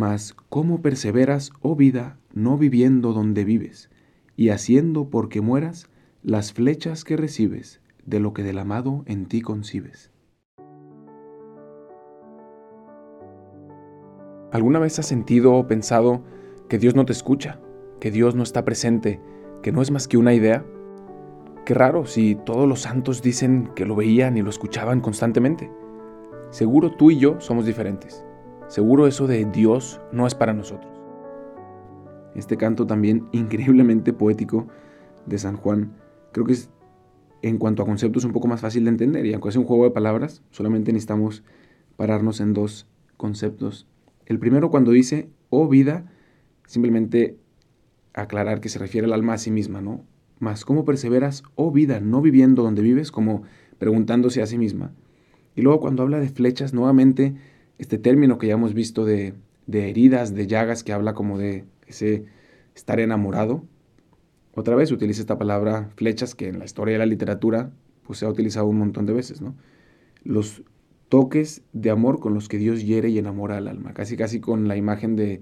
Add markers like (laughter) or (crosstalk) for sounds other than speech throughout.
Mas, ¿cómo perseveras, oh vida, no viviendo donde vives, y haciendo porque mueras las flechas que recibes de lo que del amado en ti concibes? ¿Alguna vez has sentido o pensado que Dios no te escucha, que Dios no está presente, que no es más que una idea? Qué raro si todos los santos dicen que lo veían y lo escuchaban constantemente. Seguro tú y yo somos diferentes. Seguro eso de Dios no es para nosotros. Este canto también (laughs) increíblemente poético de San Juan, creo que es en cuanto a conceptos un poco más fácil de entender y aunque es un juego de palabras, solamente necesitamos pararnos en dos conceptos. El primero cuando dice, oh vida, simplemente aclarar que se refiere al alma a sí misma, ¿no? Más, ¿cómo perseveras, oh vida, no viviendo donde vives, como preguntándose a sí misma? Y luego cuando habla de flechas, nuevamente este término que ya hemos visto de, heridas, de llagas, que habla como de ese estar enamorado. Otra vez utiliza esta palabra flechas que en la historia de la literatura pues se ha utilizado un montón de veces, ¿no? Los toques de amor con los que Dios hiere y enamora al alma, casi casi con la imagen de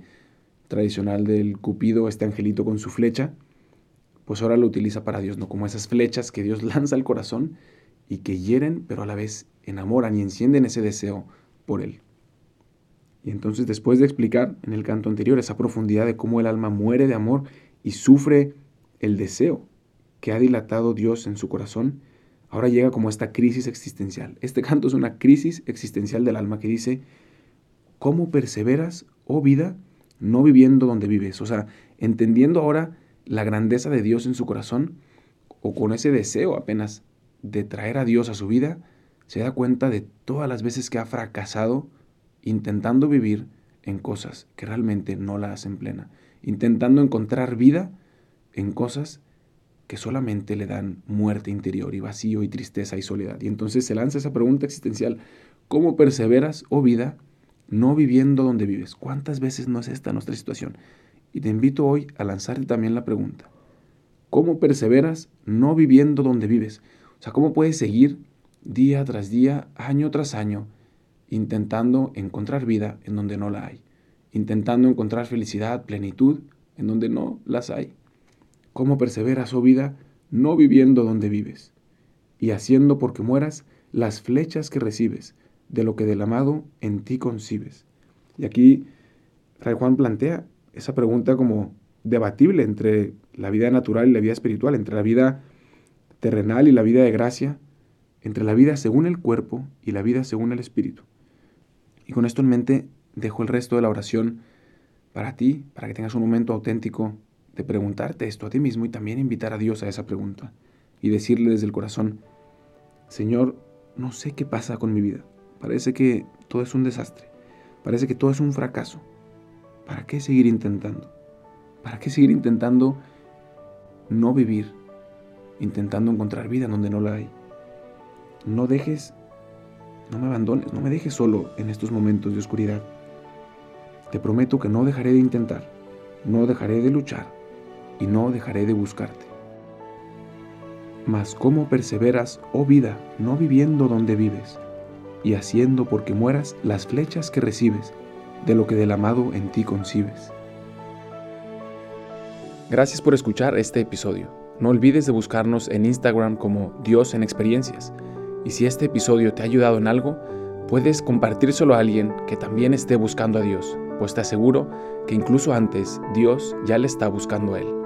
tradicional del Cupido, este angelito con su flecha, pues ahora lo utiliza para Dios, ¿no? Como esas flechas que Dios (laughs) lanza al corazón y que hieren, pero a la vez enamoran y encienden ese deseo por Él. Y entonces después de explicar en el canto anterior esa profundidad de cómo el alma muere de amor y sufre el deseo que ha dilatado Dios en su corazón, ahora llega como esta crisis existencial. Este canto es una crisis existencial del alma que dice, ¿cómo perseveras, oh vida, no viviendo donde vives? O sea, entendiendo ahora la grandeza de Dios en su corazón, o con ese deseo apenas de traer a Dios a su vida, se da cuenta de todas las veces que ha fracasado intentando vivir en cosas que realmente no la hacen plena, intentando encontrar vida en cosas que solamente le dan muerte interior y vacío y tristeza y soledad. Y entonces se lanza esa pregunta existencial, ¿cómo perseveras, oh vida, no viviendo donde vives? ¿Cuántas veces no es esta nuestra situación? Y te invito hoy a lanzarte también la pregunta, ¿cómo perseveras no viviendo donde vives? O sea, ¿cómo puedes seguir día tras día, año tras año, intentando encontrar vida en donde no la hay, intentando encontrar felicidad, plenitud en donde no las hay. ¿Cómo perseveras, oh vida, no viviendo donde vives y haciendo porque mueras las flechas que recibes de lo que del amado en ti concibes? Y aquí Fray Juan plantea esa pregunta como debatible entre la vida natural y la vida espiritual, entre la vida terrenal y la vida de gracia, entre la vida según el cuerpo y la vida según el espíritu. Y con esto en mente, dejo el resto de la oración para ti, para que tengas un momento auténtico de preguntarte esto a ti mismo y también invitar a Dios a esa pregunta y decirle desde el corazón, Señor, no sé qué pasa con mi vida. Parece que todo es un desastre. Parece que todo es un fracaso. ¿Para qué seguir intentando? ¿Para qué seguir intentando no vivir? Intentando encontrar vida donde no la hay. No dejes no me abandones, no me dejes solo en estos momentos de oscuridad. Te prometo que no dejaré de intentar, no dejaré de luchar y no dejaré de buscarte. Mas cómo perseveras, oh vida, no viviendo donde vives, y haciendo porque mueras las flechas que recibes de lo que del amado en ti concibes. Gracias por escuchar este episodio. No olvides de buscarnos en Instagram como Dios en Experiencias y si este episodio te ha ayudado en algo, puedes compartírselo a alguien que también esté buscando a Dios, pues te aseguro que incluso antes Dios ya le está buscando a él.